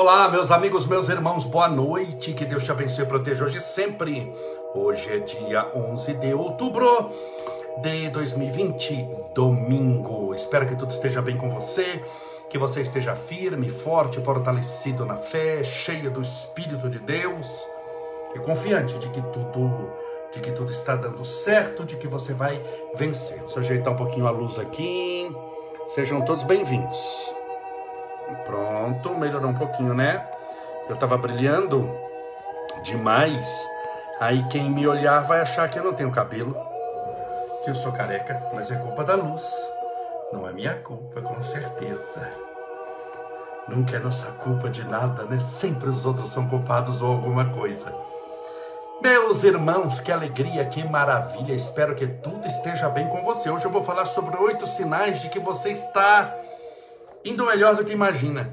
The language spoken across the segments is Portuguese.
Olá, meus amigos, meus irmãos, boa noite. Que Deus te abençoe e proteja hoje sempre. Hoje é dia 11 de outubro de 2020, domingo. Espero que tudo esteja bem com você, que você esteja firme, forte, fortalecido na fé, cheio do Espírito de Deus e confiante de que tudo, de que tudo está dando certo, de que você vai vencer. Deixa eu ajeitar um pouquinho a luz aqui. Sejam todos bem-vindos. Pronto, melhorou um pouquinho, né? Eu tava brilhando demais. Aí quem me olhar vai achar que eu não tenho cabelo, que eu sou careca, mas é culpa da luz. Não é minha culpa, com certeza. Nunca é nossa culpa de nada, né? Sempre os outros são culpados ou alguma coisa. Meus irmãos, que alegria, que maravilha. Espero que tudo esteja bem com você. Hoje eu vou falar sobre oito sinais de que você está indo melhor do que imagina.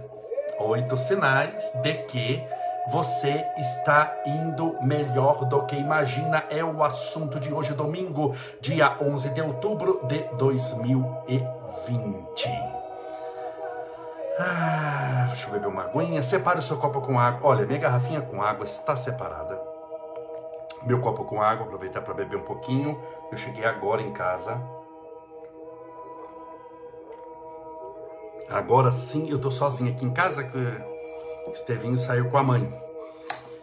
Oito sinais de que você está indo melhor do que imagina. É o assunto de hoje, domingo, dia 11 de outubro de 2020. Ah, deixa eu beber uma aguinha. Separe o seu copo com água. Olha, minha garrafinha com água está separada. Meu copo com água, aproveitar para beber um pouquinho. Eu cheguei agora em casa. Agora sim, eu tô sozinho aqui em casa, que Estevinho saiu com a mãe.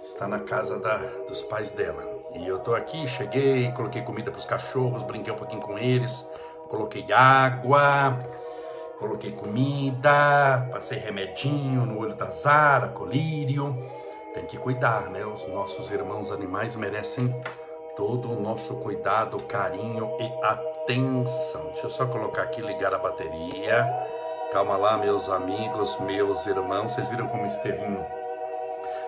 Está na casa da, dos pais dela. E eu tô aqui, cheguei, coloquei comida para os cachorros, brinquei um pouquinho com eles, coloquei água, coloquei comida, passei remedinho no olho da Zara, colírio. Tem que cuidar, né? Os nossos irmãos animais merecem todo o nosso cuidado, carinho e atenção. Deixa eu só colocar aqui, ligar a bateria. Calma lá, meus amigos, meus irmãos. Vocês viram como Estevinho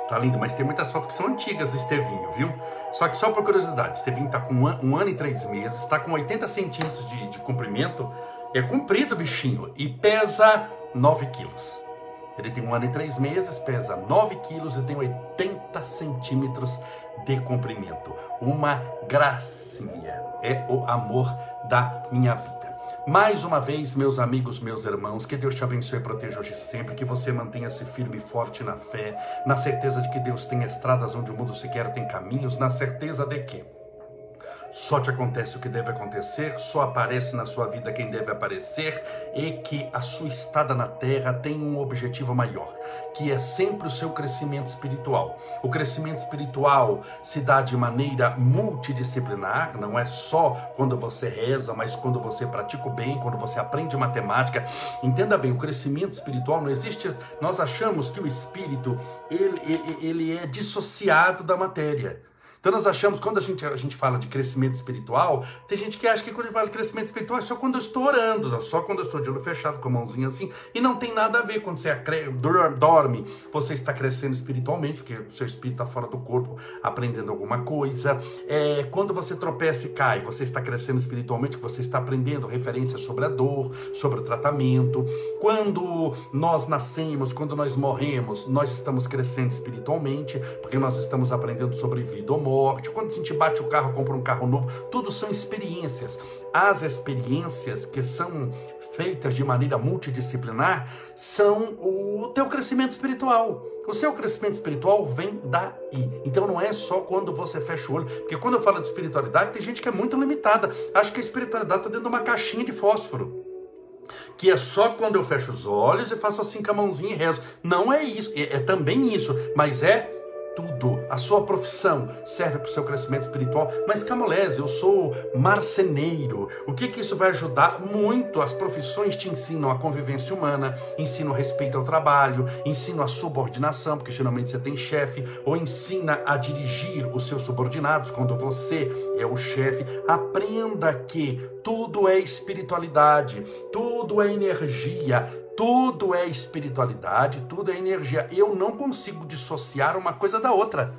tá lindo, mas tem muitas fotos que são antigas do Estevinho, viu? Só que só por curiosidade, Estevinho tá com um, an um ano e três meses, está com 80 centímetros de, de comprimento, é comprido o bichinho e pesa 9 quilos. Ele tem um ano e três meses, pesa 9 quilos e tem 80 centímetros de comprimento. Uma gracinha. É o amor da minha vida. Mais uma vez, meus amigos, meus irmãos, que Deus te abençoe e proteja hoje sempre, que você mantenha-se firme e forte na fé, na certeza de que Deus tem estradas onde o mundo sequer tem caminhos, na certeza de que só te acontece o que deve acontecer, só aparece na sua vida quem deve aparecer e que a sua estada na terra tem um objetivo maior, que é sempre o seu crescimento espiritual. O crescimento espiritual se dá de maneira multidisciplinar, não é só quando você reza, mas quando você pratica o bem, quando você aprende matemática. Entenda bem, o crescimento espiritual não existe. Nós achamos que o espírito ele, ele, ele é dissociado da matéria. Então nós achamos, quando a gente, a gente fala de crescimento espiritual, tem gente que acha que quando a gente fala de crescimento espiritual é só quando eu estou orando, só quando eu estou de olho fechado, com a mãozinha assim, e não tem nada a ver quando você dorme, você está crescendo espiritualmente, porque o seu espírito está fora do corpo, aprendendo alguma coisa. É, quando você tropeça e cai, você está crescendo espiritualmente, você está aprendendo referências sobre a dor, sobre o tratamento. Quando nós nascemos, quando nós morremos, nós estamos crescendo espiritualmente, porque nós estamos aprendendo sobre vida ou morte quando a gente bate o carro, compra um carro novo, tudo são experiências. As experiências que são feitas de maneira multidisciplinar são o teu crescimento espiritual. O seu crescimento espiritual vem daí. Então não é só quando você fecha o olho. Porque quando eu falo de espiritualidade, tem gente que é muito limitada. Acho que a espiritualidade está dentro de uma caixinha de fósforo. Que é só quando eu fecho os olhos e faço assim com a mãozinha e rezo. Não é isso. É, é também isso. Mas é tudo. A sua profissão serve para o seu crescimento espiritual. Mas Camolese, eu sou marceneiro. O que que isso vai ajudar? Muito. As profissões te ensinam a convivência humana, ensinam respeito ao trabalho, ensinam a subordinação, porque geralmente você tem chefe, ou ensina a dirigir os seus subordinados quando você é o chefe. Aprenda que tudo é espiritualidade, tudo é energia, tudo é espiritualidade, tudo é energia. Eu não consigo dissociar uma coisa da outra.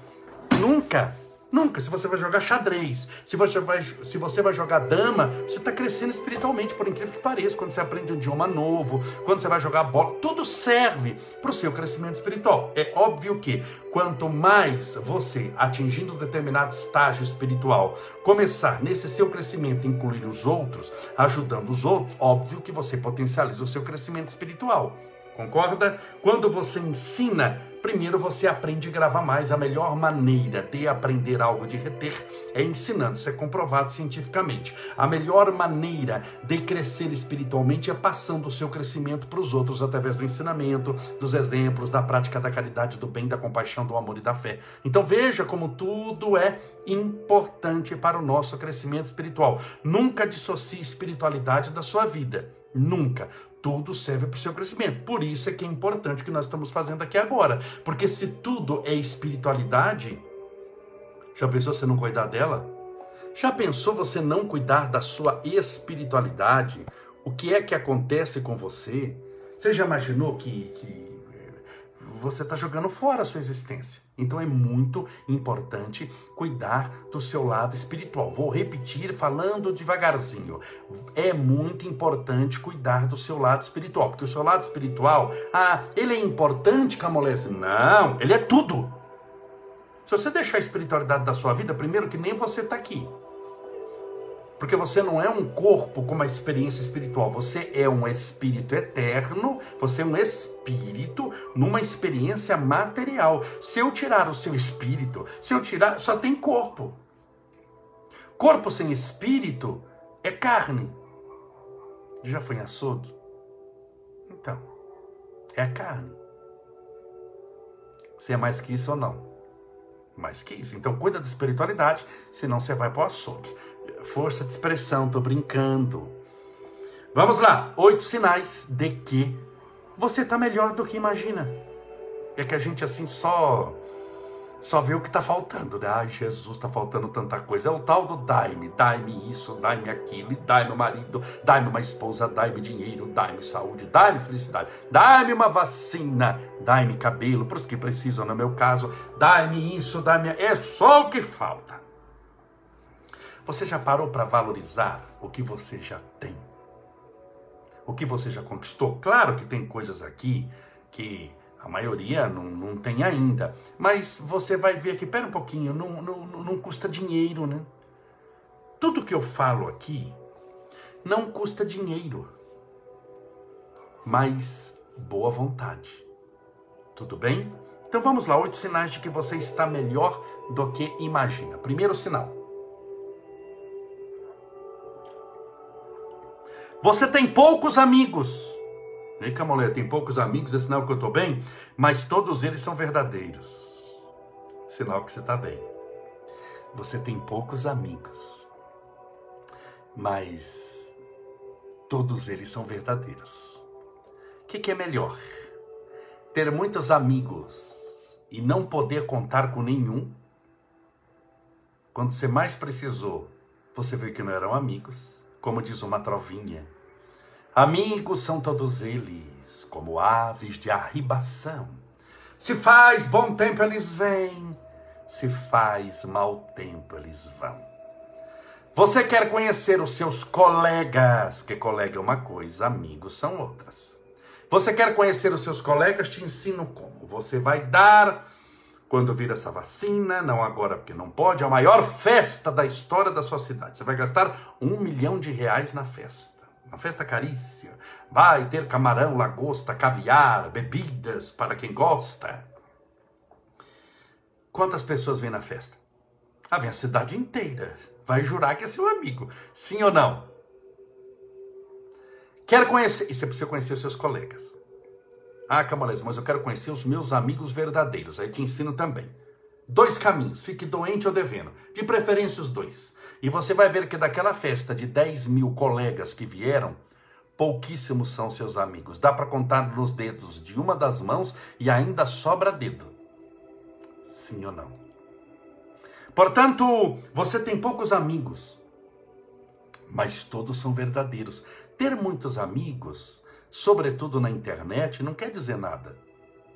Nunca. Nunca. Se você vai jogar xadrez, se você vai, se você vai jogar dama, você está crescendo espiritualmente, por incrível que pareça. Quando você aprende um idioma novo, quando você vai jogar bola, tudo serve para o seu crescimento espiritual. É óbvio que quanto mais você, atingindo um determinado estágio espiritual, começar nesse seu crescimento, incluir os outros, ajudando os outros, óbvio que você potencializa o seu crescimento espiritual. Concorda? Quando você ensina, primeiro você aprende a gravar mais. A melhor maneira de aprender algo de reter é ensinando. Isso é comprovado cientificamente. A melhor maneira de crescer espiritualmente é passando o seu crescimento para os outros através do ensinamento, dos exemplos, da prática da caridade, do bem, da compaixão, do amor e da fé. Então veja como tudo é importante para o nosso crescimento espiritual. Nunca dissocie espiritualidade da sua vida. Nunca tudo serve para o seu crescimento. Por isso é que é importante o que nós estamos fazendo aqui agora. Porque se tudo é espiritualidade, já pensou você não cuidar dela? Já pensou você não cuidar da sua espiritualidade? O que é que acontece com você? Você já imaginou que, que você está jogando fora a sua existência. Então é muito importante cuidar do seu lado espiritual. Vou repetir falando devagarzinho. É muito importante cuidar do seu lado espiritual, porque o seu lado espiritual, ah, ele é importante, Camolese? Não, ele é tudo. Se você deixar a espiritualidade da sua vida, primeiro que nem você está aqui. Porque você não é um corpo com uma experiência espiritual, você é um espírito eterno, você é um espírito numa experiência material. Se eu tirar o seu espírito, se eu tirar, só tem corpo. Corpo sem espírito é carne. Já foi em açougue? Então, é a carne. Você é mais que isso ou não? Mais que isso. Então, cuida da espiritualidade, senão você vai para o açougue força de expressão, tô brincando. Vamos lá, oito sinais de que você está melhor do que imagina. É que a gente assim só só vê o que está faltando, né? Ai, Jesus, está faltando tanta coisa. É o tal do dai-me, dai-me isso, dai-me aquilo, dai-me marido, dai-me uma esposa, dai-me dinheiro, dai-me saúde, dai-me felicidade, dai-me uma vacina, dai-me cabelo, para os que precisam, no meu caso, dai-me isso, dai-me. É só o que falta. Você já parou para valorizar o que você já tem? O que você já conquistou? Claro que tem coisas aqui que a maioria não, não tem ainda. Mas você vai ver que, pera um pouquinho, não, não, não custa dinheiro, né? Tudo que eu falo aqui não custa dinheiro, mas boa vontade. Tudo bem? Então vamos lá, oito sinais de que você está melhor do que imagina. Primeiro sinal. Você tem poucos amigos. Vem cá, mulher, tem poucos amigos, é sinal que eu estou bem, mas todos eles são verdadeiros. Sinal que você está bem. Você tem poucos amigos, mas todos eles são verdadeiros. O que, que é melhor? Ter muitos amigos e não poder contar com nenhum? Quando você mais precisou, você viu que não eram amigos, como diz uma trovinha Amigos são todos eles, como aves de arribação. Se faz bom tempo, eles vêm, se faz mau tempo, eles vão. Você quer conhecer os seus colegas, porque colega é uma coisa, amigos são outras. Você quer conhecer os seus colegas? Te ensino como. Você vai dar, quando vir essa vacina, não agora porque não pode, a maior festa da história da sua cidade. Você vai gastar um milhão de reais na festa uma festa carícia. Vai ter camarão, lagosta, caviar, bebidas para quem gosta. Quantas pessoas vêm na festa? Ah, vem a cidade inteira. Vai jurar que é seu amigo. Sim ou não? Quer conhecer. E você precisa conhecer os seus colegas. Ah, Camolés, mas eu quero conhecer os meus amigos verdadeiros. Aí te ensino também. Dois caminhos, fique doente ou devendo. De preferência os dois. E você vai ver que daquela festa de 10 mil colegas que vieram, pouquíssimos são seus amigos. Dá para contar nos dedos de uma das mãos e ainda sobra dedo. Sim ou não? Portanto, você tem poucos amigos, mas todos são verdadeiros. Ter muitos amigos, sobretudo na internet, não quer dizer nada.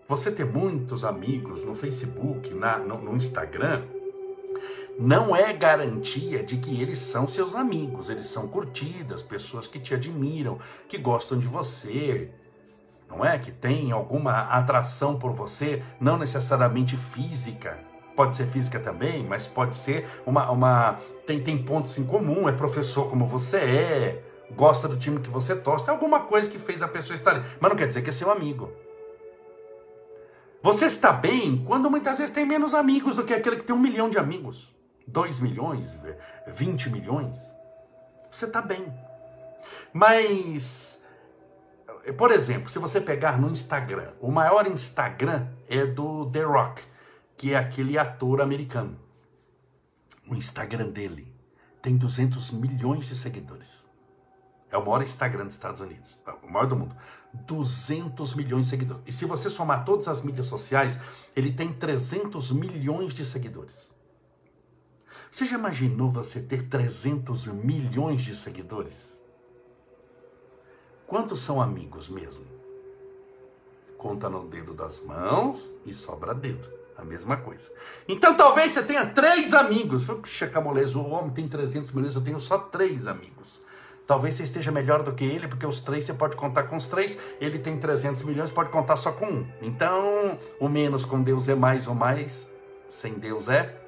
Você ter muitos amigos no Facebook, na, no, no Instagram, não é garantia de que eles são seus amigos, eles são curtidas, pessoas que te admiram, que gostam de você, não é? Que tem alguma atração por você, não necessariamente física. Pode ser física também, mas pode ser uma. uma tem, tem pontos em comum, é professor como você é, gosta do time que você torce, tem alguma coisa que fez a pessoa estar ali. Mas não quer dizer que é seu amigo. Você está bem quando muitas vezes tem menos amigos do que aquele que tem um milhão de amigos. 2 milhões, 20 milhões. Você está bem. Mas, por exemplo, se você pegar no Instagram, o maior Instagram é do The Rock, que é aquele ator americano. O Instagram dele tem 200 milhões de seguidores. É o maior Instagram dos Estados Unidos, o maior do mundo. 200 milhões de seguidores. E se você somar todas as mídias sociais, ele tem 300 milhões de seguidores. Você já imaginou você ter 300 milhões de seguidores? Quantos são amigos mesmo? Conta no dedo das mãos e sobra dedo. A mesma coisa. Então talvez você tenha três amigos. Puxa, Camolés, o homem tem 300 milhões, eu tenho só três amigos. Talvez você esteja melhor do que ele, porque os três você pode contar com os três. Ele tem 300 milhões, pode contar só com um. Então, o menos com Deus é mais ou mais, sem Deus é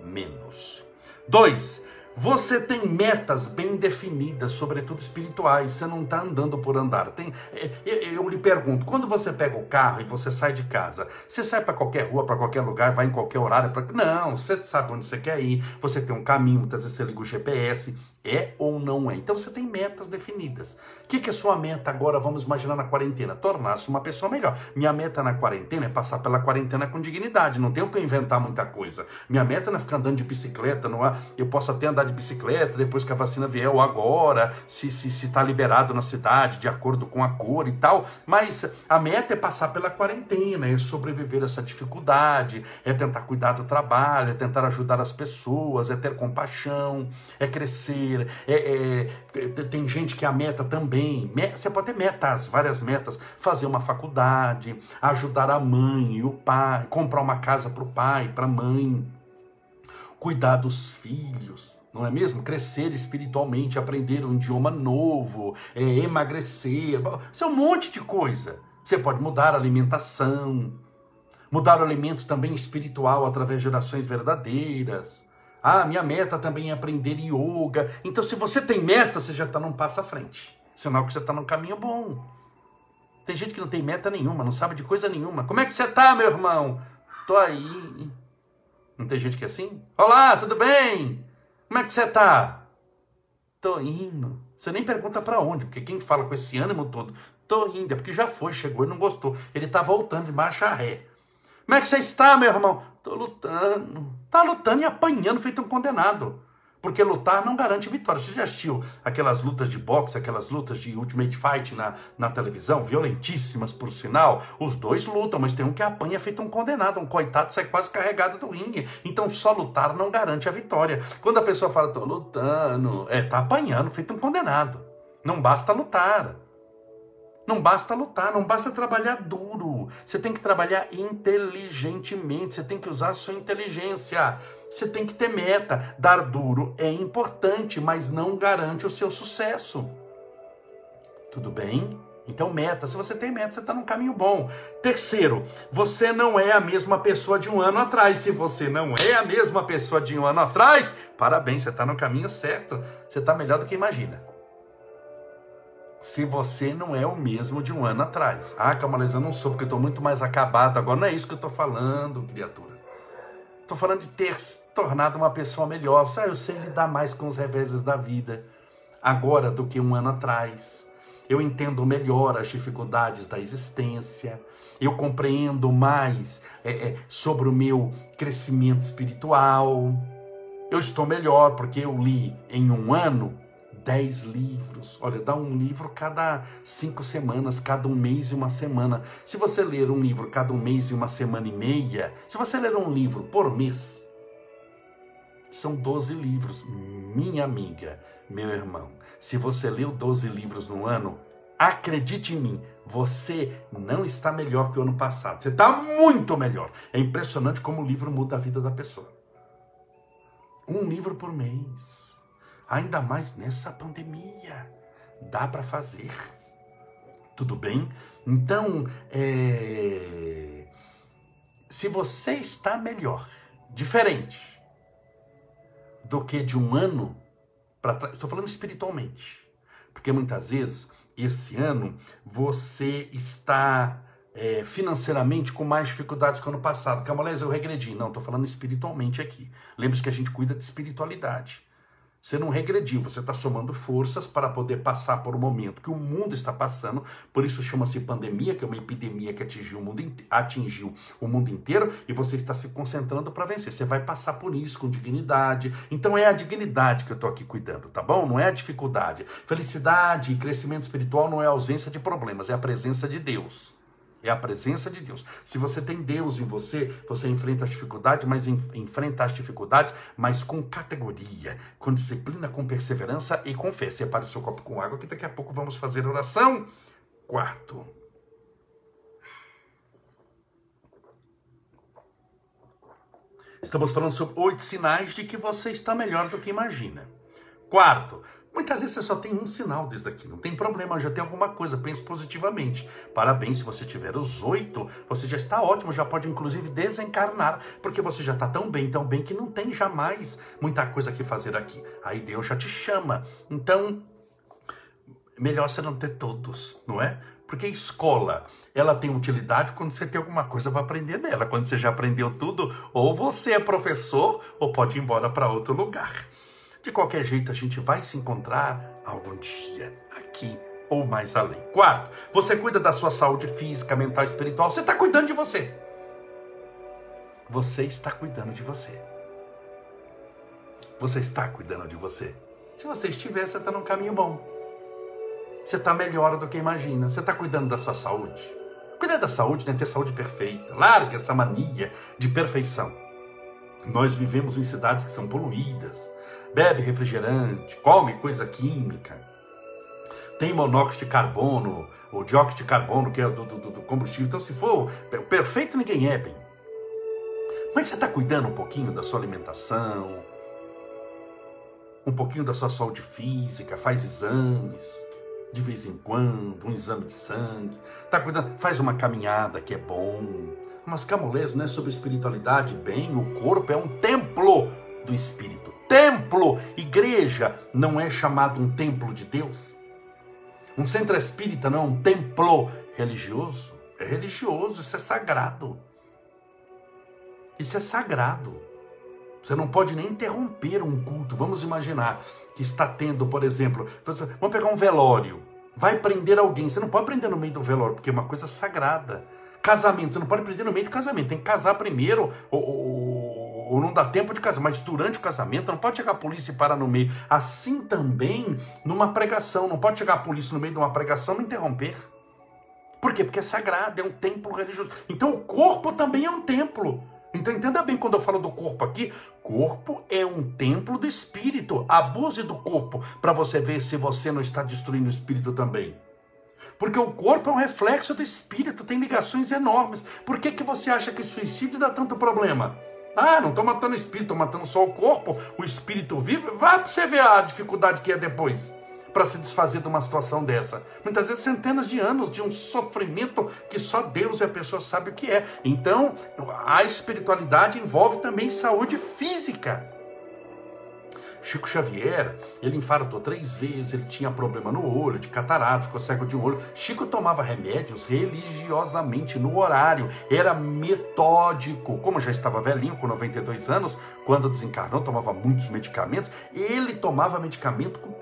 menos. Dois, você tem metas bem definidas, sobretudo espirituais. Você não está andando por andar. Tem, é, é, eu lhe pergunto, quando você pega o carro e você sai de casa, você sai para qualquer rua, para qualquer lugar, vai em qualquer horário? Pra... Não, você sabe onde você quer ir. Você tem um caminho, muitas vezes você liga o GPS. É ou não é? Então você tem metas definidas. O que, que é sua meta agora? Vamos imaginar na quarentena. Tornar-se uma pessoa melhor. Minha meta na quarentena é passar pela quarentena com dignidade. Não tenho que inventar muita coisa. Minha meta não é ficar andando de bicicleta. Não é... Eu posso até andar de bicicleta depois que a vacina vier ou agora, se está se, se tá liberado na cidade, de acordo com a cor e tal. Mas a meta é passar pela quarentena, é sobreviver a essa dificuldade, é tentar cuidar do trabalho, é tentar ajudar as pessoas, é ter compaixão, é crescer é, é, tem gente que a meta também, você pode ter metas, várias metas, fazer uma faculdade, ajudar a mãe e o pai, comprar uma casa para o pai, para a mãe, cuidar dos filhos, não é mesmo? Crescer espiritualmente, aprender um idioma novo, é, emagrecer, isso é um monte de coisa. Você pode mudar a alimentação, mudar o alimento também espiritual através de orações verdadeiras. Ah, minha meta também é aprender yoga. Então, se você tem meta, você já está num passo à frente. Sinal que você está num caminho bom. Tem gente que não tem meta nenhuma, não sabe de coisa nenhuma. Como é que você está, meu irmão? Tô aí. Não tem gente que é assim? Olá, tudo bem? Como é que você está? Tô indo. Você nem pergunta para onde, porque quem fala com esse ânimo todo, tô indo, é porque já foi, chegou e não gostou. Ele está voltando de marcha ré. Como é que você está, meu irmão? Tô lutando. Tá lutando e apanhando feito um condenado. Porque lutar não garante vitória. Você já assistiu aquelas lutas de boxe, aquelas lutas de Ultimate Fight na, na televisão, violentíssimas por sinal? Os dois lutam, mas tem um que apanha feito um condenado, um coitado sai quase carregado do ringue. Então só lutar não garante a vitória. Quando a pessoa fala, tô lutando, é, tá apanhando feito um condenado. Não basta lutar. Não basta lutar, não basta trabalhar duro. Você tem que trabalhar inteligentemente, você tem que usar a sua inteligência. Você tem que ter meta. Dar duro é importante, mas não garante o seu sucesso. Tudo bem? Então, meta. Se você tem meta, você está num caminho bom. Terceiro, você não é a mesma pessoa de um ano atrás. Se você não é a mesma pessoa de um ano atrás, parabéns, você está no caminho certo. Você está melhor do que imagina se você não é o mesmo de um ano atrás. Ah, Camalês, eu não sou, porque eu estou muito mais acabado agora. Não é isso que eu estou falando, criatura. Estou falando de ter se tornado uma pessoa melhor. Ah, eu sei lidar mais com os reveses da vida agora do que um ano atrás. Eu entendo melhor as dificuldades da existência. Eu compreendo mais é, é, sobre o meu crescimento espiritual. Eu estou melhor porque eu li em um ano dez livros. Olha, dá um livro cada cinco semanas, cada um mês e uma semana. Se você ler um livro cada um mês e uma semana e meia, se você ler um livro por mês, são 12 livros. Minha amiga, meu irmão, se você leu 12 livros no ano, acredite em mim, você não está melhor que o ano passado. Você está muito melhor. É impressionante como o livro muda a vida da pessoa. Um livro por mês. Ainda mais nessa pandemia. Dá para fazer. Tudo bem? Então, é... se você está melhor, diferente do que de um ano para trás, estou falando espiritualmente, Porque muitas vezes, esse ano, você está é, financeiramente com mais dificuldades que ano passado. Camolés, eu regredi. Não, estou falando espiritualmente aqui. Lembre-se que a gente cuida de espiritualidade. Você não regrediu, você está somando forças para poder passar por um momento que o mundo está passando, por isso chama-se pandemia, que é uma epidemia que atingiu o, mundo, atingiu o mundo inteiro, e você está se concentrando para vencer. Você vai passar por isso com dignidade. Então é a dignidade que eu estou aqui cuidando, tá bom? Não é a dificuldade. Felicidade e crescimento espiritual não é a ausência de problemas, é a presença de Deus. É a presença de Deus. Se você tem Deus em você, você enfrenta as dificuldades, mas enfrenta as dificuldades, mas com categoria, com disciplina, com perseverança e com fé. Separe o seu copo com água, que daqui a pouco vamos fazer oração. Quarto. Estamos falando sobre oito sinais de que você está melhor do que imagina. Quarto, Muitas vezes você só tem um sinal desde aqui, não tem problema, já tem alguma coisa, pense positivamente. Parabéns, se você tiver os oito, você já está ótimo, já pode inclusive desencarnar, porque você já está tão bem, tão bem que não tem jamais muita coisa que fazer aqui. Aí Deus já te chama. Então, melhor você não ter todos, não é? Porque a escola, ela tem utilidade quando você tem alguma coisa para aprender nela. Quando você já aprendeu tudo, ou você é professor, ou pode ir embora para outro lugar. De qualquer jeito, a gente vai se encontrar algum dia aqui ou mais além. Quarto, você cuida da sua saúde física, mental, espiritual. Você está cuidando de você. Você está cuidando de você. Você está cuidando de você. Se você estiver, você está num caminho bom. Você está melhor do que imagina. Você está cuidando da sua saúde. Cuidar da saúde não é ter saúde perfeita. Larga essa mania de perfeição. Nós vivemos em cidades que são poluídas bebe refrigerante, come coisa química, tem monóxido de carbono, o dióxido de carbono, que é do, do, do combustível. Então, se for perfeito, ninguém é bem. Mas você está cuidando um pouquinho da sua alimentação, um pouquinho da sua saúde física, faz exames de vez em quando, um exame de sangue, tá cuidando, faz uma caminhada que é bom. Mas camolês não é sobre espiritualidade, bem, o corpo é um templo do espírito templo, igreja, não é chamado um templo de Deus? Um centro espírita não é um templo religioso? É religioso, isso é sagrado. Isso é sagrado. Você não pode nem interromper um culto. Vamos imaginar que está tendo, por exemplo, vamos pegar um velório. Vai prender alguém. Você não pode prender no meio do velório, porque é uma coisa sagrada. Casamento, você não pode prender no meio do casamento. Tem que casar primeiro. Ou, ou, ou não dá tempo de casar, mas durante o casamento não pode chegar a polícia e parar no meio. Assim também numa pregação, não pode chegar a polícia no meio de uma pregação e interromper. Por quê? Porque é sagrado, é um templo religioso. Então o corpo também é um templo. Então entenda bem quando eu falo do corpo aqui, corpo é um templo do espírito. Abuse do corpo para você ver se você não está destruindo o espírito também. Porque o corpo é um reflexo do espírito, tem ligações enormes. Por que, que você acha que suicídio dá tanto problema? Ah, não estou matando o espírito, estou matando só o corpo, o espírito vivo. Vá para você ver a dificuldade que é depois para se desfazer de uma situação dessa. Muitas vezes centenas de anos de um sofrimento que só Deus e a pessoa sabe o que é. Então, a espiritualidade envolve também saúde física. Chico Xavier, ele infartou três vezes, ele tinha problema no olho, de catarata, ficou cego de um olho. Chico tomava remédios religiosamente no horário, era metódico. Como já estava velhinho, com 92 anos, quando desencarnou, tomava muitos medicamentos. Ele tomava medicamento com,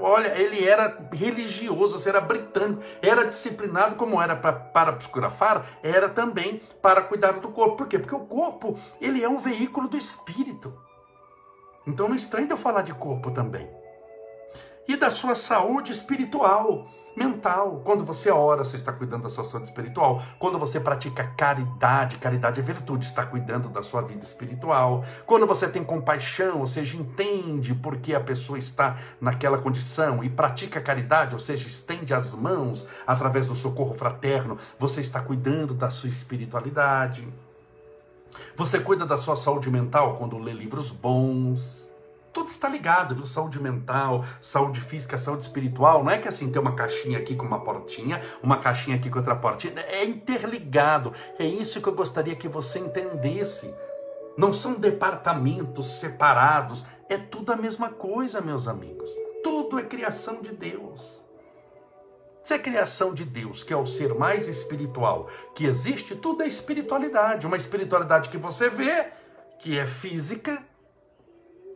olha, ele era religioso, era britânico, era disciplinado como era pra, para psicografar, era também para cuidar do corpo. Por quê? Porque o corpo, ele é um veículo do espírito. Então não estranho eu falar de corpo também. E da sua saúde espiritual, mental. Quando você ora, você está cuidando da sua saúde espiritual. Quando você pratica caridade, caridade é virtude, está cuidando da sua vida espiritual. Quando você tem compaixão, ou seja, entende por que a pessoa está naquela condição e pratica caridade, ou seja, estende as mãos através do socorro fraterno, você está cuidando da sua espiritualidade. Você cuida da sua saúde mental quando lê livros bons. Tudo está ligado, viu? Saúde mental, saúde física, saúde espiritual. Não é que assim tem uma caixinha aqui com uma portinha, uma caixinha aqui com outra portinha. É interligado. É isso que eu gostaria que você entendesse. Não são departamentos separados. É tudo a mesma coisa, meus amigos tudo é criação de Deus. Se é criação de Deus, que é o ser mais espiritual que existe, tudo é espiritualidade. Uma espiritualidade que você vê, que é física,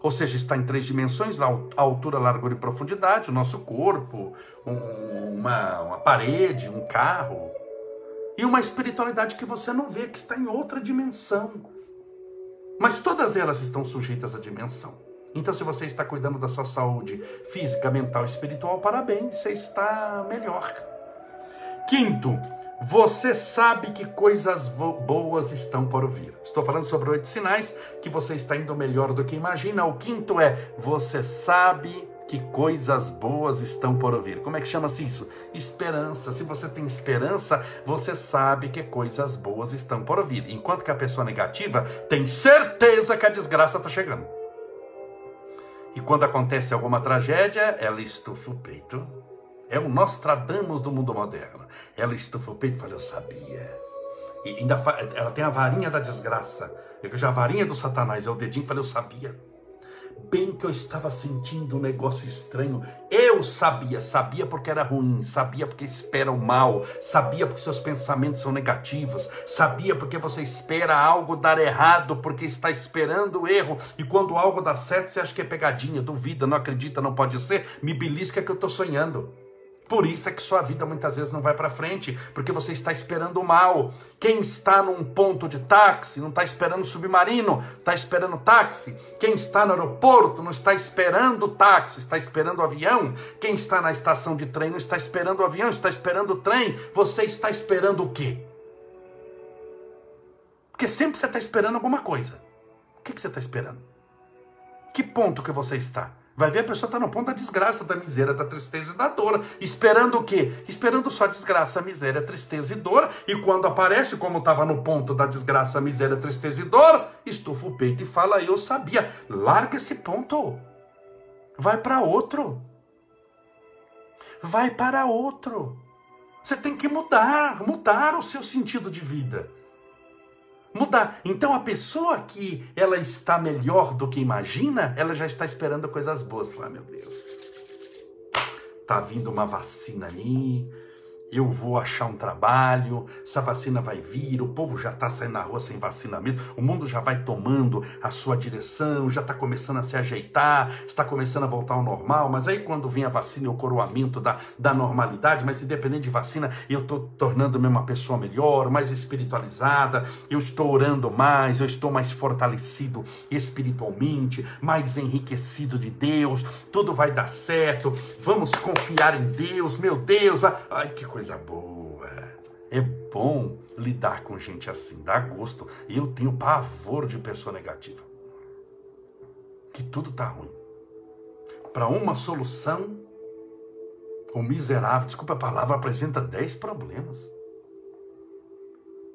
ou seja, está em três dimensões, altura, largura e profundidade, o nosso corpo, um, uma, uma parede, um carro. E uma espiritualidade que você não vê, que está em outra dimensão. Mas todas elas estão sujeitas à dimensão. Então, se você está cuidando da sua saúde física, mental e espiritual, parabéns, você está melhor. Quinto, você sabe que coisas boas estão por vir. Estou falando sobre oito sinais que você está indo melhor do que imagina. O quinto é: você sabe que coisas boas estão por vir. Como é que chama-se isso? Esperança. Se você tem esperança, você sabe que coisas boas estão por vir. Enquanto que a pessoa negativa tem certeza que a desgraça está chegando. E quando acontece alguma tragédia, ela estufa o peito é o Nostradamus do mundo moderno. Ela estufa o peito e fala, eu sabia. E ainda ela tem a varinha da desgraça. Eu já a varinha do satanás, é o dedinho que fala, eu sabia. Bem que eu estava sentindo um negócio estranho. Eu sabia, sabia porque era ruim, sabia porque espera o mal, sabia porque seus pensamentos são negativos, sabia porque você espera algo dar errado, porque está esperando o erro, e quando algo dá certo, você acha que é pegadinha, duvida, não acredita, não pode ser, me belisca que eu estou sonhando. Por isso é que sua vida muitas vezes não vai para frente, porque você está esperando o mal. Quem está num ponto de táxi não está esperando submarino, está esperando táxi. Quem está no aeroporto não está esperando táxi, está esperando avião. Quem está na estação de trem não está esperando avião, está esperando trem. Você está esperando o quê? Porque sempre você está esperando alguma coisa. O que, que você está esperando? Que ponto que você está? Vai ver a pessoa está no ponto da desgraça, da miséria, da tristeza e da dor. Esperando o quê? Esperando só desgraça, miséria, tristeza e dor. E quando aparece, como estava no ponto da desgraça, miséria, tristeza e dor, estufa o peito e fala: Eu sabia. Larga esse ponto. Vai para outro. Vai para outro. Você tem que mudar, mudar o seu sentido de vida mudar. Então a pessoa que ela está melhor do que imagina, ela já está esperando coisas boas. Fala, ah, meu Deus, tá vindo uma vacina aí, eu vou achar um trabalho, essa vacina vai vir, o povo já está saindo na rua sem vacina mesmo, o mundo já vai tomando a sua direção, já está começando a se ajeitar, está começando a voltar ao normal, mas aí quando vem a vacina e o coroamento da, da normalidade, mas independente de vacina, eu estou tornando-me uma pessoa melhor, mais espiritualizada, eu estou orando mais, eu estou mais fortalecido espiritualmente, mais enriquecido de Deus, tudo vai dar certo, vamos confiar em Deus, meu Deus, ai que coisa coisa boa. É bom lidar com gente assim, dá gosto. E eu tenho pavor de pessoa negativa. Que tudo tá ruim. Para uma solução, o miserável, desculpa a palavra, apresenta 10 problemas.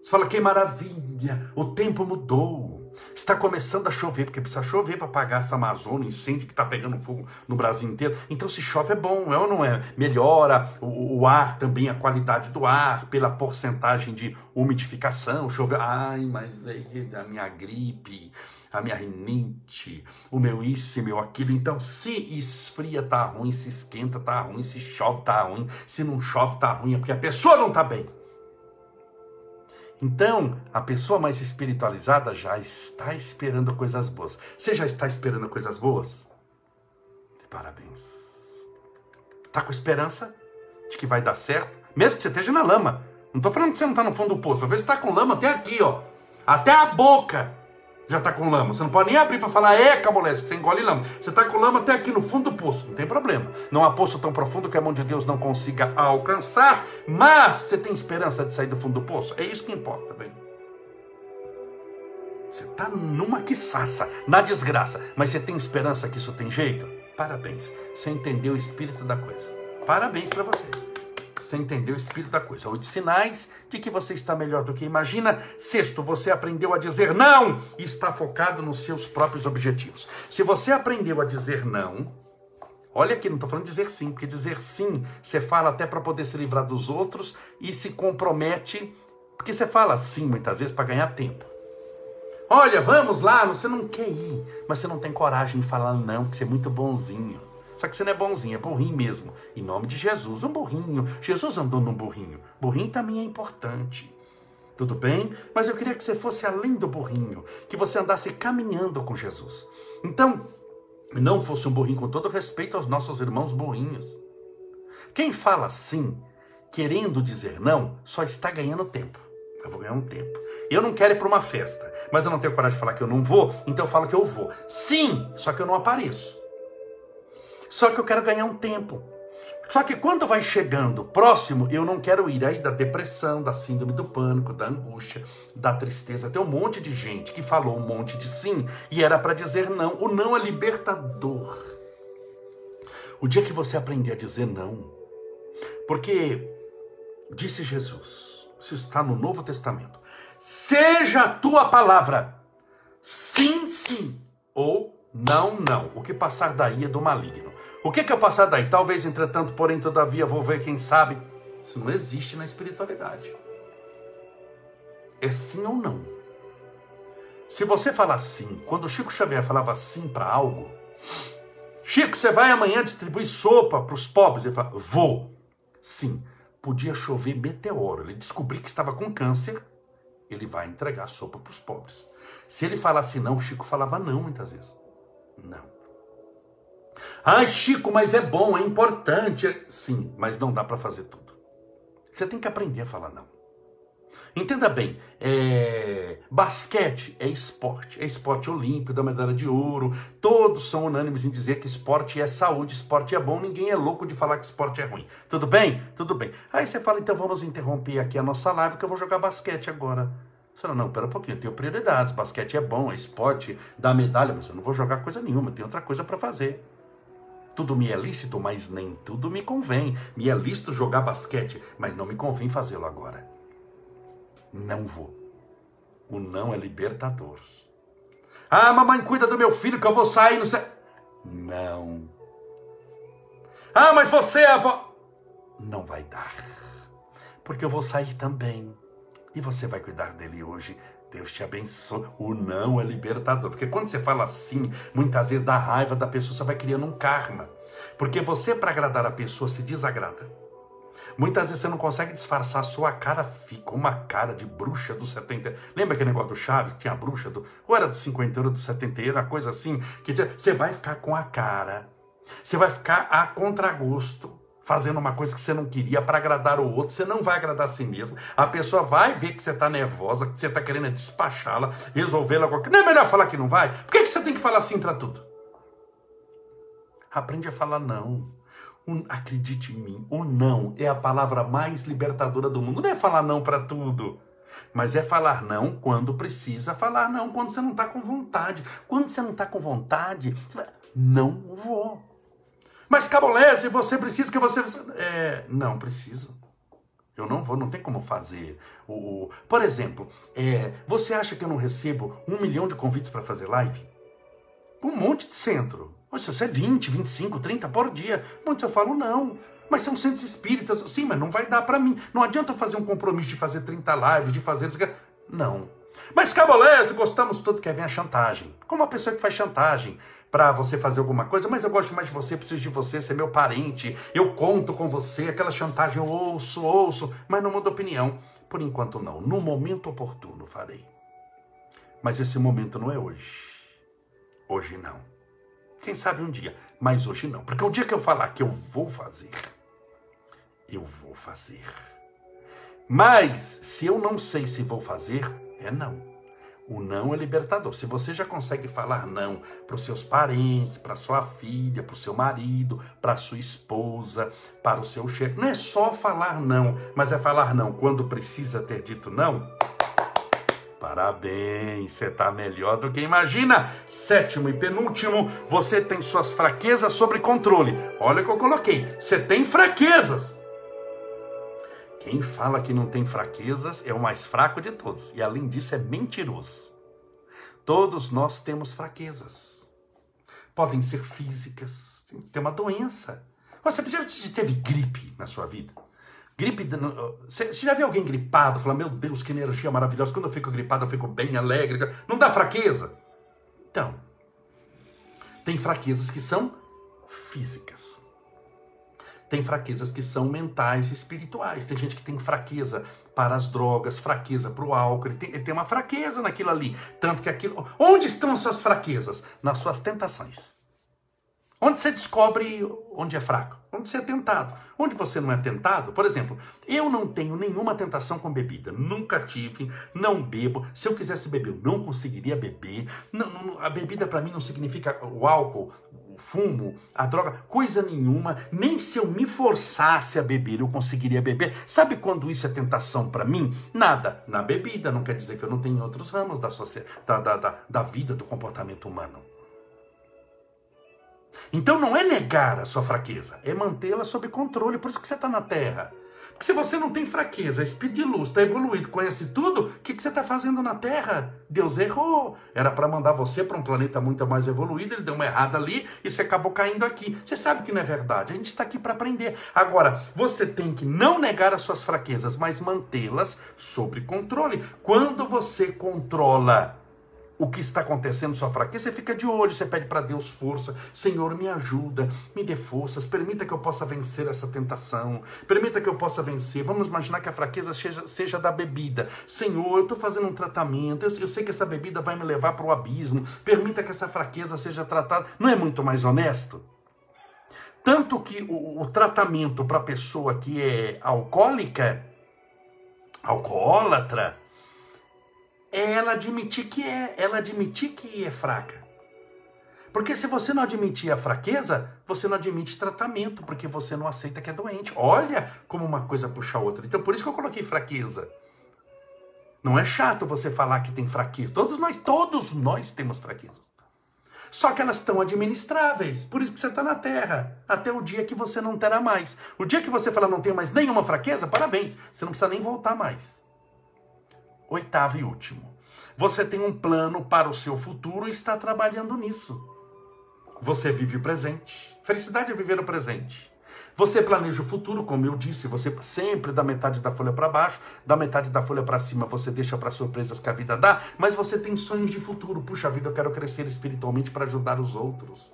Você fala que maravilha, o tempo mudou. Está começando a chover, porque precisa chover para apagar essa Amazônia, incêndio que está pegando fogo no Brasil inteiro. Então, se chove é bom, é ou não é? Melhora o, o ar também, a qualidade do ar, pela porcentagem de umidificação. Chove. Ai, mas aí a minha gripe, a minha rinite, o meu isso e meu aquilo. Então, se esfria, tá ruim, se esquenta, tá ruim, se chove, tá ruim, se não chove, tá ruim, é porque a pessoa não tá bem. Então, a pessoa mais espiritualizada já está esperando coisas boas. Você já está esperando coisas boas? Parabéns. Está com esperança de que vai dar certo? Mesmo que você esteja na lama. Não estou falando que você não está no fundo do poço. Às vezes está com lama até aqui, ó. Até a boca já está com lama. Você não pode nem abrir para falar, é, camolés, que você engole lama. Você está com lama até aqui no fundo do poço, não tem problema. Não há poço tão profundo que a mão de Deus não consiga alcançar, mas você tem esperança de sair do fundo do poço. É isso que importa, bem. Você está numa quiçaça, na desgraça, mas você tem esperança que isso tem jeito? Parabéns, você entendeu o espírito da coisa. Parabéns para você. Você entendeu o espírito da coisa. Oito sinais de que você está melhor do que imagina. Sexto, você aprendeu a dizer não e está focado nos seus próprios objetivos. Se você aprendeu a dizer não, olha aqui, não estou falando dizer sim, porque dizer sim você fala até para poder se livrar dos outros e se compromete, porque você fala sim muitas vezes para ganhar tempo. Olha, vamos lá, você não quer ir, mas você não tem coragem de falar não, que você é muito bonzinho. Só que você não é bonzinho, é burrinho mesmo. Em nome de Jesus, um burrinho. Jesus andou num burrinho. Burrinho também é importante. Tudo bem? Mas eu queria que você fosse além do burrinho, que você andasse caminhando com Jesus. Então, não fosse um burrinho com todo respeito aos nossos irmãos burrinhos. Quem fala sim, querendo dizer não, só está ganhando tempo. Eu vou ganhar um tempo. Eu não quero ir para uma festa, mas eu não tenho coragem de falar que eu não vou, então eu falo que eu vou. Sim, só que eu não apareço. Só que eu quero ganhar um tempo. Só que quando vai chegando próximo, eu não quero ir aí da depressão, da síndrome do pânico, da angústia, da tristeza. Tem um monte de gente que falou um monte de sim e era para dizer não. O não é libertador. O dia que você aprender a dizer não, porque disse Jesus, isso está no Novo Testamento, seja a tua palavra sim, sim ou não, não. O que passar daí é do maligno. O que, que é passar daí? Talvez, entretanto, porém, todavia, vou ver quem sabe. Isso não existe na espiritualidade. É sim ou não. Se você falar sim, quando Chico Xavier falava sim para algo, Chico, você vai amanhã distribuir sopa para os pobres? Ele fala, vou. Sim, podia chover meteoro. Ele descobriu que estava com câncer, ele vai entregar sopa para os pobres. Se ele falasse não, Chico falava não muitas vezes. Não. Ai, Chico, mas é bom, é importante. Sim, mas não dá para fazer tudo. Você tem que aprender a falar não. Entenda bem, é... basquete é esporte, é esporte olímpico, da medalha de ouro. Todos são unânimes em dizer que esporte é saúde, esporte é bom. Ninguém é louco de falar que esporte é ruim. Tudo bem? Tudo bem. Aí você fala, então vamos interromper aqui a nossa live, que eu vou jogar basquete agora. Você fala, não, pera um pouquinho, eu tenho prioridades. Basquete é bom, é esporte, dá medalha, mas eu não vou jogar coisa nenhuma, tem outra coisa para fazer. Tudo me é lícito, mas nem tudo me convém. Me é lícito jogar basquete, mas não me convém fazê-lo agora. Não vou. O não é libertador. Ah, mamãe, cuida do meu filho que eu vou sair céu. Não. Ah, mas você é avó. Não vai dar. Porque eu vou sair também. E você vai cuidar dele hoje Deus te abençoe. O não é libertador. Porque quando você fala assim, muitas vezes dá raiva da pessoa, você vai criando um karma. Porque você, para agradar a pessoa, se desagrada. Muitas vezes você não consegue disfarçar, sua cara fica uma cara de bruxa do 70. Lembra aquele negócio do Chaves, que tinha a bruxa do. Ou era do 50 ou do 70, era coisa assim, que você vai ficar com a cara. Você vai ficar a contragosto fazendo uma coisa que você não queria para agradar o outro, você não vai agradar a si mesmo. A pessoa vai ver que você está nervosa, que você está querendo despachá-la, resolvê-la. Qualquer... Não é melhor falar que não vai? Por que, que você tem que falar sim para tudo? Aprende a falar não. Um, acredite em mim, o não é a palavra mais libertadora do mundo. Não é falar não para tudo, mas é falar não quando precisa falar não, quando você não está com vontade. Quando você não está com vontade, não vou. Mas Cabolese, você precisa que você. É, não, preciso. Eu não vou, não tem como fazer. O. Por exemplo, é, você acha que eu não recebo um milhão de convites para fazer live? Um monte de centro. Poxa, você é 20, 25, 30 por dia. Muitos eu falo, não. Mas são centros espíritas. Sim, mas não vai dar para mim. Não adianta fazer um compromisso de fazer 30 lives, de fazer. Não. Mas Cabolese, gostamos tudo, quer ver a chantagem. Como uma pessoa que faz chantagem para você fazer alguma coisa, mas eu gosto mais de você, preciso de você, você é meu parente, eu conto com você, aquela chantagem eu ouço, ouço, mas não muda opinião. Por enquanto não. No momento oportuno farei. Mas esse momento não é hoje. Hoje não. Quem sabe um dia, mas hoje não. Porque o dia que eu falar que eu vou fazer, eu vou fazer. Mas se eu não sei se vou fazer, é não. O não é libertador. Se você já consegue falar não para os seus parentes, para sua filha, para o seu marido, para sua esposa, para o seu chefe, não é só falar não, mas é falar não quando precisa ter dito não. Parabéns, você está melhor do que imagina. Sétimo e penúltimo, você tem suas fraquezas sobre controle. Olha o que eu coloquei. Você tem fraquezas. Quem fala que não tem fraquezas é o mais fraco de todos. E além disso, é mentiroso. Todos nós temos fraquezas. Podem ser físicas, tem uma doença. Você já teve gripe na sua vida? Gripe. Você já viu alguém gripado? Fala, meu Deus, que energia maravilhosa. Quando eu fico gripado, eu fico bem alegre. Não dá fraqueza? Então, tem fraquezas que são físicas. Tem fraquezas que são mentais e espirituais. Tem gente que tem fraqueza para as drogas, fraqueza para o álcool. Ele tem, ele tem uma fraqueza naquilo ali. Tanto que aquilo. Onde estão as suas fraquezas? Nas suas tentações. Onde você descobre onde é fraco? Onde você é tentado. Onde você não é tentado, por exemplo, eu não tenho nenhuma tentação com bebida. Nunca tive, não bebo. Se eu quisesse beber, eu não conseguiria beber. Não, não, a bebida para mim não significa o álcool, o fumo, a droga, coisa nenhuma. Nem se eu me forçasse a beber, eu conseguiria beber. Sabe quando isso é tentação para mim? Nada. Na bebida, não quer dizer que eu não tenho outros ramos da, da, da, da, da vida, do comportamento humano. Então não é negar a sua fraqueza, é mantê-la sob controle. Por isso que você está na Terra. Porque se você não tem fraqueza, espírito de luz, está evoluído, conhece tudo, o que, que você está fazendo na Terra? Deus errou. Era para mandar você para um planeta muito mais evoluído, ele deu uma errada ali e você acabou caindo aqui. Você sabe que não é verdade. A gente está aqui para aprender. Agora, você tem que não negar as suas fraquezas, mas mantê-las sob controle. Quando você controla o que está acontecendo, sua fraqueza, você fica de olho, você pede para Deus força. Senhor, me ajuda, me dê forças, permita que eu possa vencer essa tentação, permita que eu possa vencer. Vamos imaginar que a fraqueza seja, seja da bebida. Senhor, eu estou fazendo um tratamento, eu, eu sei que essa bebida vai me levar para o abismo, permita que essa fraqueza seja tratada. Não é muito mais honesto? Tanto que o, o tratamento para a pessoa que é alcoólica, alcoólatra, é ela admitir que é, ela admitir que é fraca. Porque se você não admitir a fraqueza, você não admite tratamento, porque você não aceita que é doente. Olha como uma coisa puxa a outra. Então por isso que eu coloquei fraqueza. Não é chato você falar que tem fraqueza. Todos nós, todos nós temos fraquezas. Só que elas estão administráveis. Por isso que você está na Terra. Até o dia que você não terá mais. O dia que você falar não tem mais nenhuma fraqueza, parabéns. Você não precisa nem voltar mais oitavo e último. Você tem um plano para o seu futuro e está trabalhando nisso. Você vive o presente. Felicidade é viver o presente. Você planeja o futuro, como eu disse, você sempre dá metade da folha para baixo, dá metade da folha para cima, você deixa para surpresas que a vida dá, mas você tem sonhos de futuro. Puxa vida, eu quero crescer espiritualmente para ajudar os outros.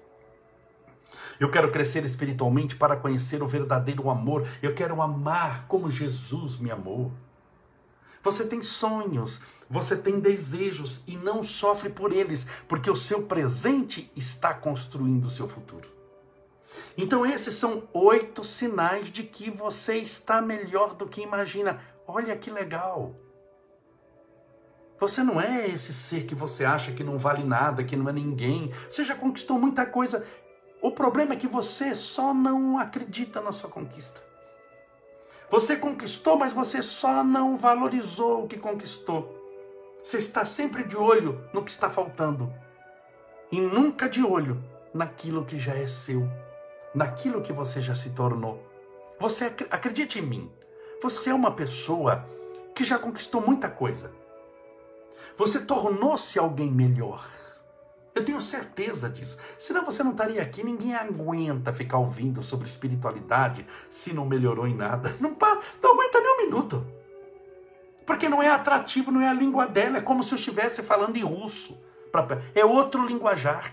Eu quero crescer espiritualmente para conhecer o verdadeiro amor. Eu quero amar como Jesus me amou. Você tem sonhos, você tem desejos e não sofre por eles, porque o seu presente está construindo o seu futuro. Então, esses são oito sinais de que você está melhor do que imagina. Olha que legal. Você não é esse ser que você acha que não vale nada, que não é ninguém. Você já conquistou muita coisa. O problema é que você só não acredita na sua conquista. Você conquistou, mas você só não valorizou o que conquistou. Você está sempre de olho no que está faltando e nunca de olho naquilo que já é seu, naquilo que você já se tornou. Você acredite em mim. Você é uma pessoa que já conquistou muita coisa. Você tornou-se alguém melhor. Eu tenho certeza disso. Senão você não estaria aqui. Ninguém aguenta ficar ouvindo sobre espiritualidade se não melhorou em nada. Não, não aguenta nem um minuto. Porque não é atrativo, não é a língua dela. É como se eu estivesse falando em russo. É outro linguajar.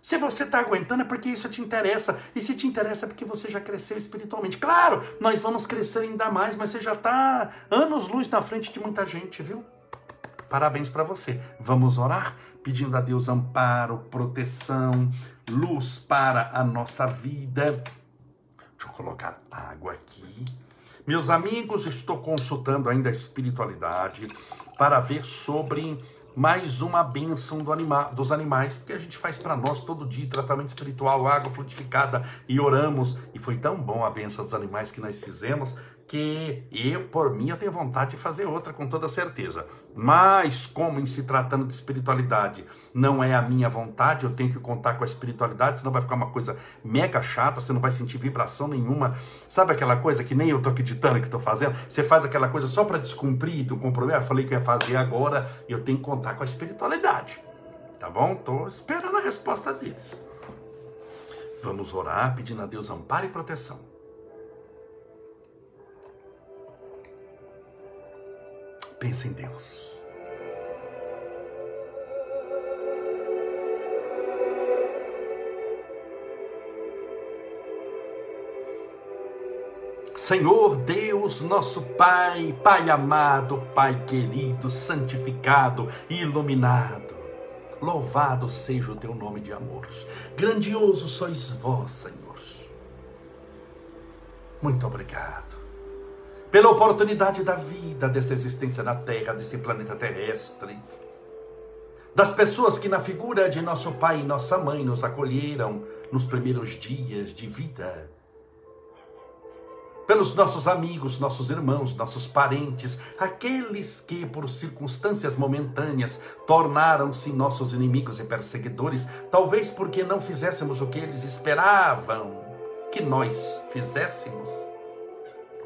Se você está aguentando é porque isso te interessa. E se te interessa é porque você já cresceu espiritualmente. Claro, nós vamos crescer ainda mais, mas você já está anos-luz na frente de muita gente, viu? Parabéns para você. Vamos orar? pedindo a Deus amparo, proteção, luz para a nossa vida. Deixa eu colocar água aqui. Meus amigos, estou consultando ainda a espiritualidade para ver sobre mais uma bênção do anima, dos animais, porque a gente faz para nós todo dia tratamento espiritual, água frutificada e oramos. E foi tão bom a bênção dos animais que nós fizemos que eu, por mim, eu tenho vontade de fazer outra com toda certeza. Mas, como em se tratando de espiritualidade não é a minha vontade, eu tenho que contar com a espiritualidade, senão vai ficar uma coisa mega chata, você não vai sentir vibração nenhuma. Sabe aquela coisa que nem eu tô acreditando que estou fazendo? Você faz aquela coisa só para descumprir o compromisso. Eu falei que eu ia fazer agora, eu tenho que contar com a espiritualidade. Tá bom? Tô esperando a resposta deles. Vamos orar pedindo a Deus amparo e proteção. Pensa em Deus. Senhor Deus, nosso Pai, Pai amado, Pai querido, santificado e iluminado, louvado seja o teu nome de amor. Grandioso sois vós, Senhor. Muito obrigado pela oportunidade da vida, dessa existência na Terra, desse planeta terrestre. Das pessoas que, na figura de nosso pai e nossa mãe, nos acolheram nos primeiros dias de vida. Pelos nossos amigos, nossos irmãos, nossos parentes, aqueles que, por circunstâncias momentâneas, tornaram-se nossos inimigos e perseguidores, talvez porque não fizéssemos o que eles esperavam que nós fizéssemos.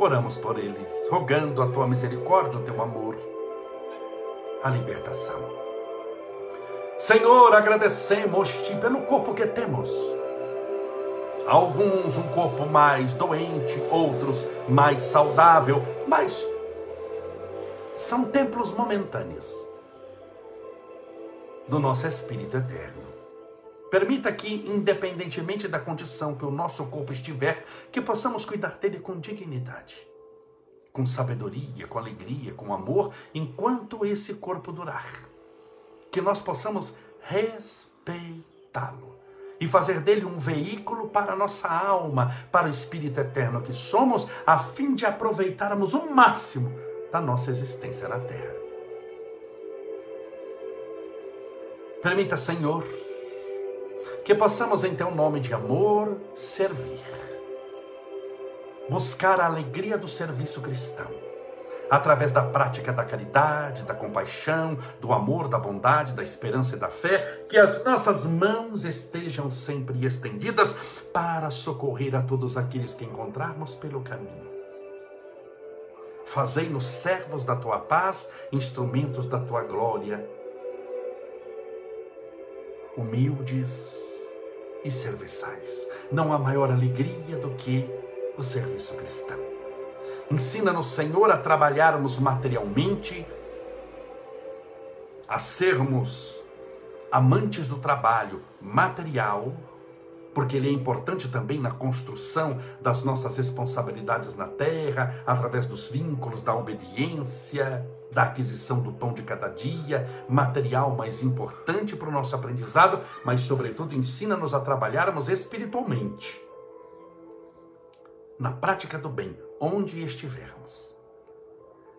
Oramos por eles, rogando a tua misericórdia, o teu amor, a libertação. Senhor, agradecemos-te pelo corpo que temos. Alguns um corpo mais doente, outros mais saudável, mas são templos momentâneos do nosso espírito eterno. Permita que, independentemente da condição que o nosso corpo estiver, que possamos cuidar dele com dignidade, com sabedoria, com alegria, com amor, enquanto esse corpo durar. Que nós possamos respeitá-lo e fazer dele um veículo para a nossa alma, para o espírito eterno que somos, a fim de aproveitarmos o máximo da nossa existência na terra. Permita, Senhor, que possamos teu nome de amor servir. Buscar a alegria do serviço cristão, através da prática da caridade, da compaixão, do amor, da bondade, da esperança e da fé, que as nossas mãos estejam sempre estendidas para socorrer a todos aqueles que encontrarmos pelo caminho. Fazei-nos servos da tua paz, instrumentos da tua glória, humildes, e serviçais. Não há maior alegria do que o serviço cristão. Ensina-nos, Senhor, a trabalharmos materialmente, a sermos amantes do trabalho material, porque ele é importante também na construção das nossas responsabilidades na terra, através dos vínculos, da obediência da aquisição do pão de cada dia, material mais importante para o nosso aprendizado, mas, sobretudo, ensina-nos a trabalharmos espiritualmente, na prática do bem, onde estivermos.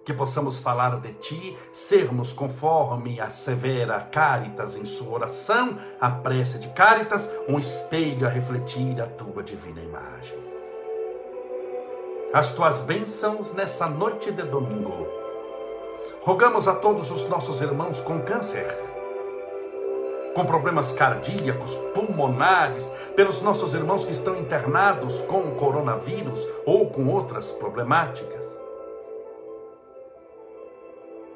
Que possamos falar de Ti, sermos conforme a severa Caritas em sua oração, a prece de Caritas, um espelho a refletir a Tua divina imagem. As Tuas bênçãos nessa noite de domingo Rogamos a todos os nossos irmãos com câncer, com problemas cardíacos, pulmonares, pelos nossos irmãos que estão internados com coronavírus ou com outras problemáticas,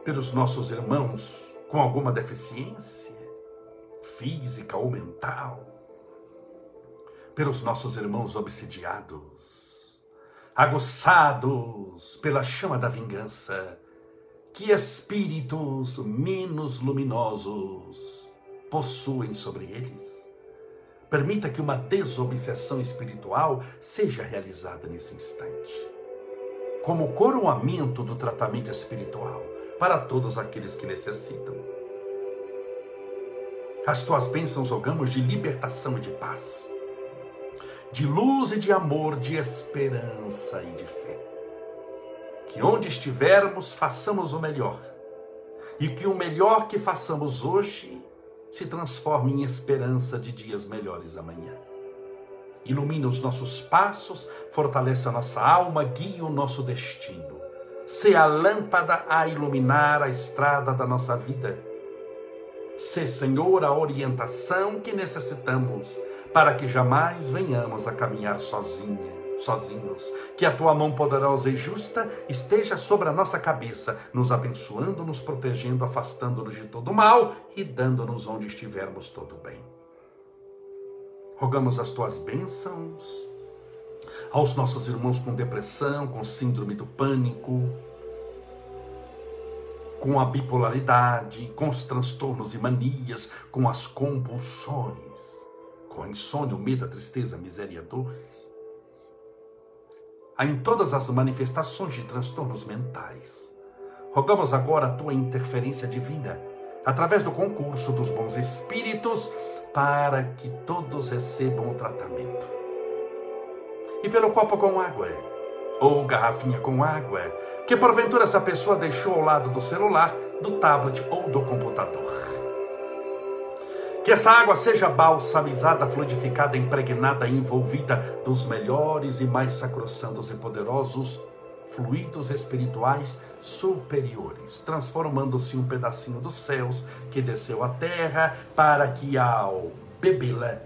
pelos nossos irmãos com alguma deficiência física ou mental, pelos nossos irmãos obsidiados, aguçados pela chama da vingança que espíritos menos luminosos possuem sobre eles. Permita que uma desobsessão espiritual seja realizada nesse instante, como coroamento do tratamento espiritual para todos aqueles que necessitam. As tuas bênçãos rogamos de libertação e de paz, de luz e de amor, de esperança e de fé que onde estivermos façamos o melhor e que o melhor que façamos hoje se transforme em esperança de dias melhores amanhã. Ilumina os nossos passos, fortalece a nossa alma, guia o nosso destino. Se a lâmpada a iluminar a estrada da nossa vida. Se, Senhor, a orientação que necessitamos para que jamais venhamos a caminhar sozinha sozinhos. Que a tua mão poderosa e justa esteja sobre a nossa cabeça, nos abençoando, nos protegendo, afastando-nos de todo mal e dando-nos onde estivermos todo bem. Rogamos as tuas bênçãos aos nossos irmãos com depressão, com síndrome do pânico, com a bipolaridade, com os transtornos e manias, com as compulsões, com a insônia, o medo, a tristeza, a miséria e a dor em todas as manifestações de transtornos mentais. Rogamos agora a tua interferência divina, através do concurso dos bons espíritos, para que todos recebam o tratamento. E pelo copo com água, ou garrafinha com água, que porventura essa pessoa deixou ao lado do celular, do tablet ou do computador. Que essa água seja balsamizada, fluidificada, impregnada, envolvida dos melhores e mais sacrossantos e poderosos fluidos espirituais superiores, transformando-se um pedacinho dos céus que desceu à terra, para que ao bebê-la,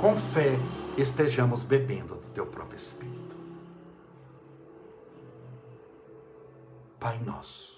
com fé, estejamos bebendo do teu próprio Espírito. Pai nosso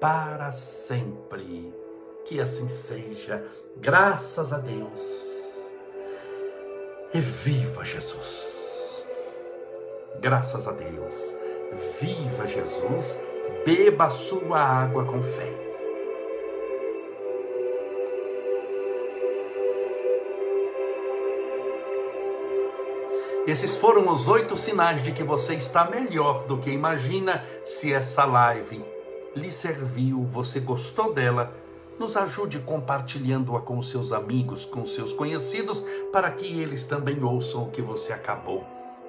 para sempre. Que assim seja, graças a Deus. E viva Jesus! Graças a Deus, viva Jesus, beba a sua água com fé. Esses foram os oito sinais de que você está melhor do que imagina se essa live lhe serviu, você gostou dela, nos ajude compartilhando-a com seus amigos, com seus conhecidos, para que eles também ouçam o que você acabou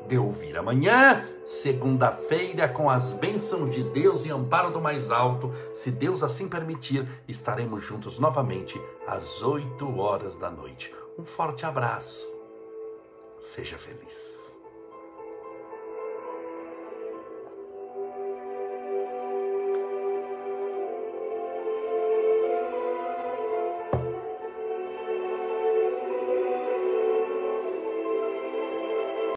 de ouvir. Amanhã, segunda-feira, com as bênçãos de Deus e amparo do mais alto, se Deus assim permitir, estaremos juntos novamente às 8 horas da noite. Um forte abraço. Seja feliz.